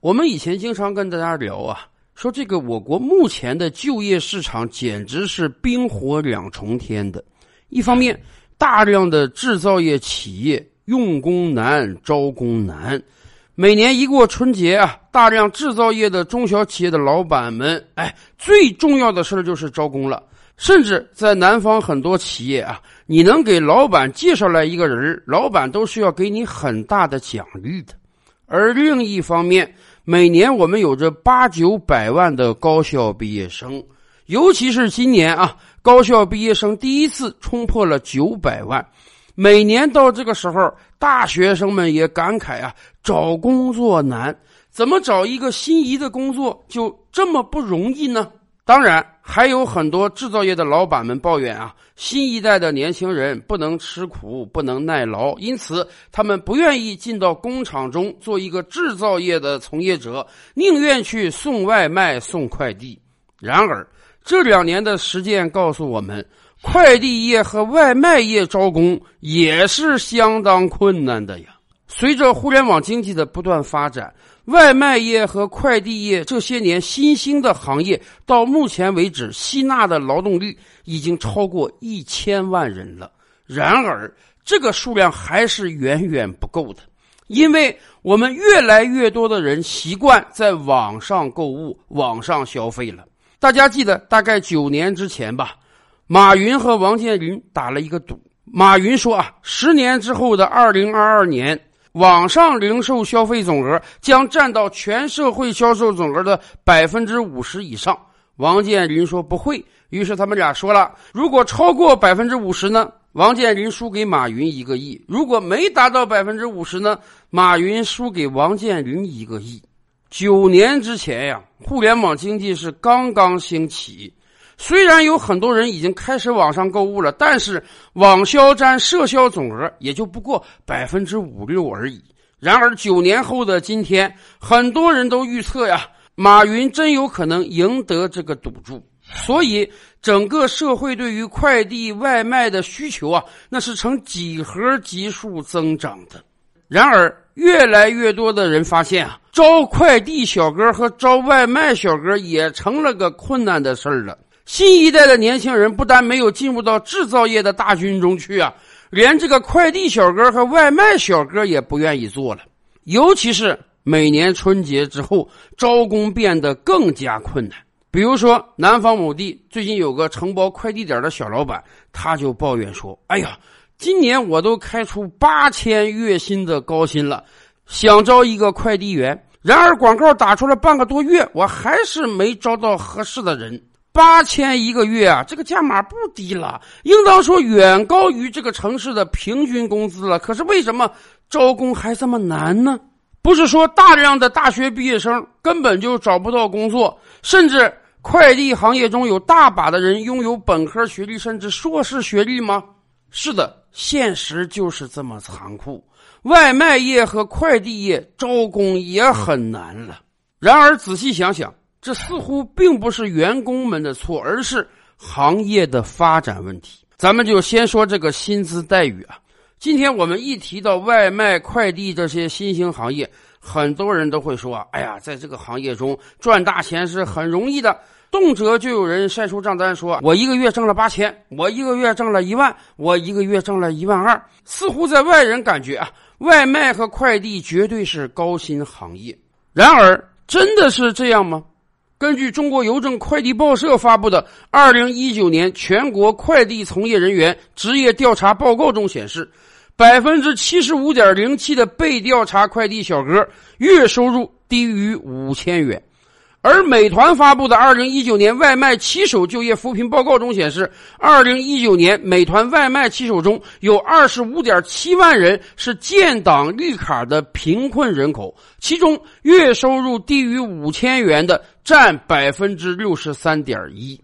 我们以前经常跟大家聊啊，说这个我国目前的就业市场简直是冰火两重天的。一方面，大量的制造业企业用工难、招工难。每年一过春节啊，大量制造业的中小企业的老板们，哎，最重要的事儿就是招工了。甚至在南方很多企业啊，你能给老板介绍来一个人，老板都是要给你很大的奖励的。而另一方面，每年我们有着八九百万的高校毕业生，尤其是今年啊，高校毕业生第一次冲破了九百万。每年到这个时候，大学生们也感慨啊，找工作难，怎么找一个心仪的工作就这么不容易呢？当然，还有很多制造业的老板们抱怨啊，新一代的年轻人不能吃苦，不能耐劳，因此他们不愿意进到工厂中做一个制造业的从业者，宁愿去送外卖、送快递。然而，这两年的实践告诉我们，快递业和外卖业招工也是相当困难的呀。随着互联网经济的不断发展。外卖业和快递业这些年新兴的行业，到目前为止吸纳的劳动力已经超过一千万人了。然而，这个数量还是远远不够的，因为我们越来越多的人习惯在网上购物、网上消费了。大家记得，大概九年之前吧，马云和王健林打了一个赌。马云说啊，十年之后的二零二二年。网上零售消费总额将占到全社会销售总额的百分之五十以上。王健林说不会，于是他们俩说了：如果超过百分之五十呢？王健林输给马云一个亿；如果没达到百分之五十呢？马云输给王健林一个亿。九年之前呀，互联网经济是刚刚兴起。虽然有很多人已经开始网上购物了，但是网销占社销总额也就不过百分之五六而已。然而九年后的今天，很多人都预测呀，马云真有可能赢得这个赌注。所以，整个社会对于快递外卖的需求啊，那是呈几何级数增长的。然而，越来越多的人发现啊，招快递小哥和招外卖小哥也成了个困难的事儿了。新一代的年轻人不但没有进入到制造业的大军中去啊，连这个快递小哥和外卖小哥也不愿意做了。尤其是每年春节之后，招工变得更加困难。比如说，南方某地最近有个承包快递点的小老板，他就抱怨说：“哎呀，今年我都开出八千月薪的高薪了，想招一个快递员，然而广告打出了半个多月，我还是没招到合适的人。”八千一个月啊，这个价码不低了，应当说远高于这个城市的平均工资了。可是为什么招工还这么难呢？不是说大量的大学毕业生根本就找不到工作，甚至快递行业中有大把的人拥有本科学历甚至硕士学历吗？是的，现实就是这么残酷。外卖业和快递业招工也很难了。然而仔细想想。这似乎并不是员工们的错，而是行业的发展问题。咱们就先说这个薪资待遇啊。今天我们一提到外卖、快递这些新兴行业，很多人都会说：“哎呀，在这个行业中赚大钱是很容易的。”动辄就有人晒出账单，说：“我一个月挣了八千，我一个月挣了一万，我一个月挣了一万二。”似乎在外人感觉啊，外卖和快递绝对是高薪行业。然而，真的是这样吗？根据中国邮政快递报社发布的《二零一九年全国快递从业人员职业调查报告》中显示，百分之七十五点零七的被调查快递小哥月收入低于五千元。而美团发布的《二零一九年外卖骑手就业扶贫报告》中显示，二零一九年美团外卖骑手中有二十五点七万人是建档绿卡的贫困人口，其中月收入低于五千元的占百分之六十三点一。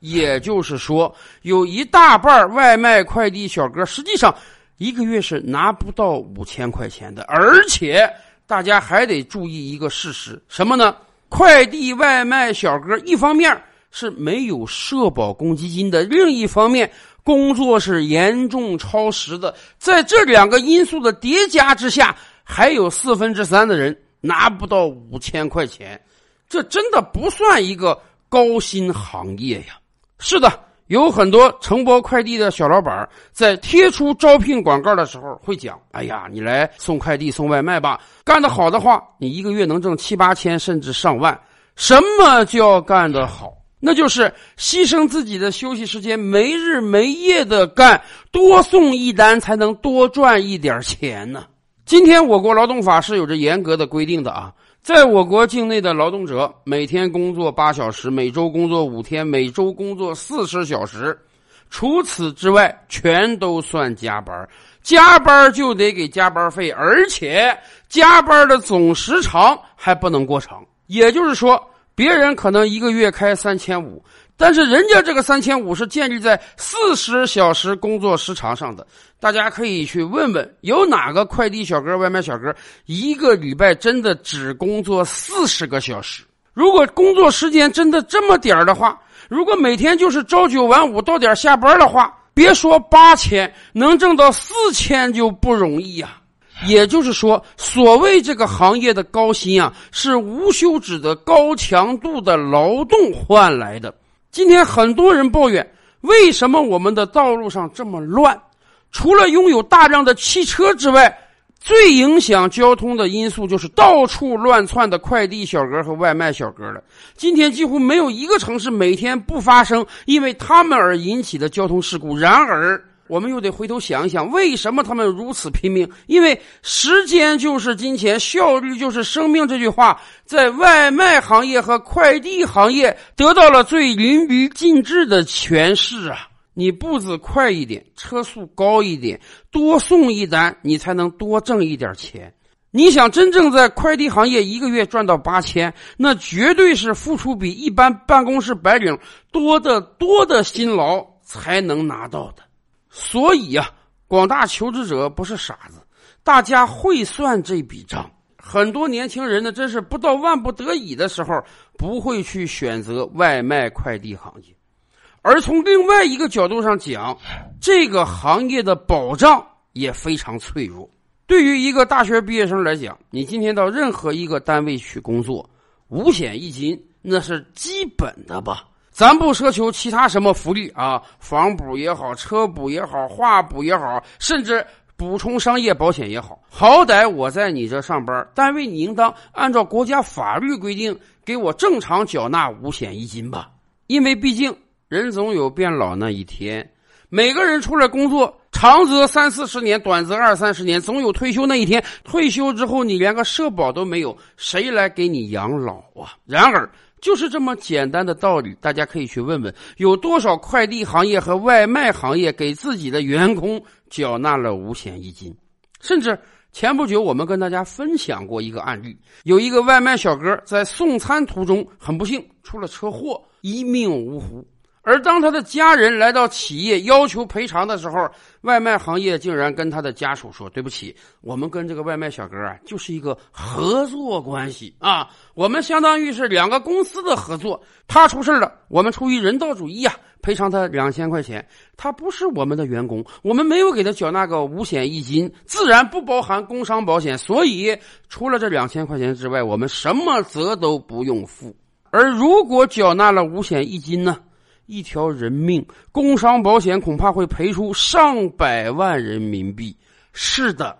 也就是说，有一大半外卖快递小哥实际上一个月是拿不到五千块钱的。而且，大家还得注意一个事实，什么呢？快递外卖小哥，一方面是没有社保公积金的，另一方面工作是严重超时的。在这两个因素的叠加之下，还有四分之三的人拿不到五千块钱，这真的不算一个高薪行业呀。是的，有很多承包快递的小老板在贴出招聘广告的时候会讲：“哎呀，你来送快递、送外卖吧，干得好的话，你一个月能挣七八千，甚至上万。”什么叫干得好？那就是牺牲自己的休息时间，没日没夜的干，多送一单才能多赚一点钱呢。今天我国劳动法是有着严格的规定的啊，在我国境内的劳动者每天工作八小时，每周工作五天，每周工作四十小时，除此之外全都算加班，加班就得给加班费，而且加班的总时长还不能过长。也就是说。别人可能一个月开三千五，但是人家这个三千五是建立在四十小时工作时长上的。大家可以去问问，有哪个快递小哥、外卖小哥一个礼拜真的只工作四十个小时？如果工作时间真的这么点的话，如果每天就是朝九晚五到点下班的话，别说八千，能挣到四千就不容易呀。也就是说，所谓这个行业的高薪啊，是无休止的高强度的劳动换来的。今天很多人抱怨，为什么我们的道路上这么乱？除了拥有大量的汽车之外，最影响交通的因素就是到处乱窜的快递小哥和外卖小哥了。今天几乎没有一个城市每天不发生因为他们而引起的交通事故。然而，我们又得回头想一想，为什么他们如此拼命？因为时间就是金钱，效率就是生命。这句话在外卖行业和快递行业得到了最淋漓尽致的诠释啊！你步子快一点，车速高一点，多送一单，你才能多挣一点钱。你想真正在快递行业一个月赚到八千，那绝对是付出比一般办公室白领多得多的辛劳才能拿到的。所以呀，广大求职者不是傻子，大家会算这笔账。很多年轻人呢，真是不到万不得已的时候，不会去选择外卖快递行业。而从另外一个角度上讲，这个行业的保障也非常脆弱。对于一个大学毕业生来讲，你今天到任何一个单位去工作，五险一金那是基本的吧。咱不奢求其他什么福利啊，房补也好，车补也好，话补也好，甚至补充商业保险也好，好歹我在你这上班，单位你应当按照国家法律规定给我正常缴纳五险一金吧。因为毕竟人总有变老那一天，每个人出来工作，长则三四十年，短则二三十年，总有退休那一天。退休之后，你连个社保都没有，谁来给你养老啊？然而。就是这么简单的道理，大家可以去问问，有多少快递行业和外卖行业给自己的员工缴纳了五险一金？甚至前不久我们跟大家分享过一个案例，有一个外卖小哥在送餐途中很不幸出了车祸，一命呜呼。而当他的家人来到企业要求赔偿的时候，外卖行业竟然跟他的家属说：“对不起，我们跟这个外卖小哥啊，就是一个合作关系啊，我们相当于是两个公司的合作。他出事了，我们出于人道主义啊，赔偿他两千块钱。他不是我们的员工，我们没有给他缴纳个五险一金，自然不包含工伤保险。所以除了这两千块钱之外，我们什么责都不用负。而如果缴纳了五险一金呢？”一条人命，工伤保险恐怕会赔出上百万人民币。是的，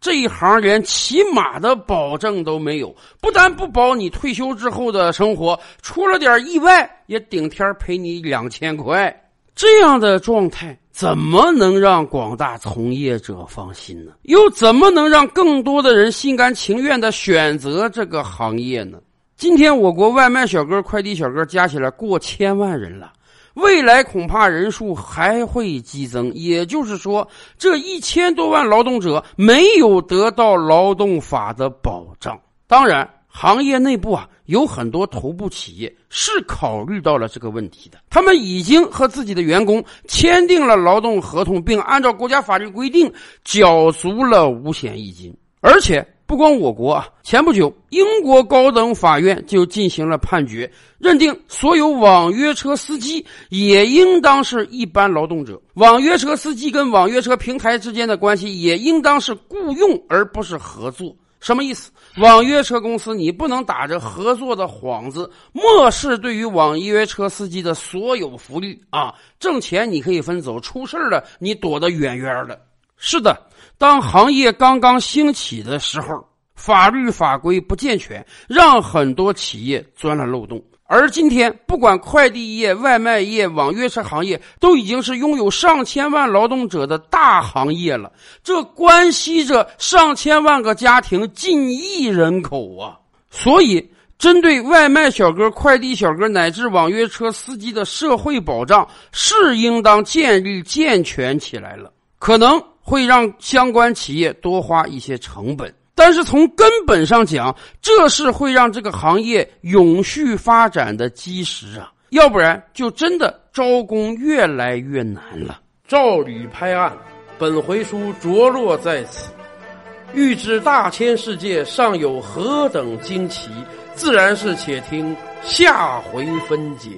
这一行连起码的保证都没有，不但不保你退休之后的生活，出了点意外也顶天赔你两千块。这样的状态怎么能让广大从业者放心呢？又怎么能让更多的人心甘情愿的选择这个行业呢？今天我国外卖小哥、快递小哥加起来过千万人了。未来恐怕人数还会激增，也就是说，这一千多万劳动者没有得到劳动法的保障。当然，行业内部啊有很多头部企业是考虑到了这个问题的，他们已经和自己的员工签订了劳动合同，并按照国家法律规定缴足了五险一金，而且。不光我国啊，前不久英国高等法院就进行了判决，认定所有网约车司机也应当是一般劳动者，网约车司机跟网约车平台之间的关系也应当是雇佣而不是合作。什么意思？网约车公司你不能打着合作的幌子，漠视对于网约车司机的所有福利啊！挣钱你可以分走，出事了你躲得远远的。是的，当行业刚刚兴起的时候，法律法规不健全，让很多企业钻了漏洞。而今天，不管快递业、外卖业、网约车行业，都已经是拥有上千万劳动者的大行业了。这关系着上千万个家庭、近亿人口啊！所以，针对外卖小哥、快递小哥乃至网约车司机的社会保障，是应当建立健全起来了。可能会让相关企业多花一些成本。但是从根本上讲，这是会让这个行业永续发展的基石啊！要不然就真的招工越来越难了。照吕拍案，本回书着落在此。欲知大千世界尚有何等惊奇，自然是且听下回分解。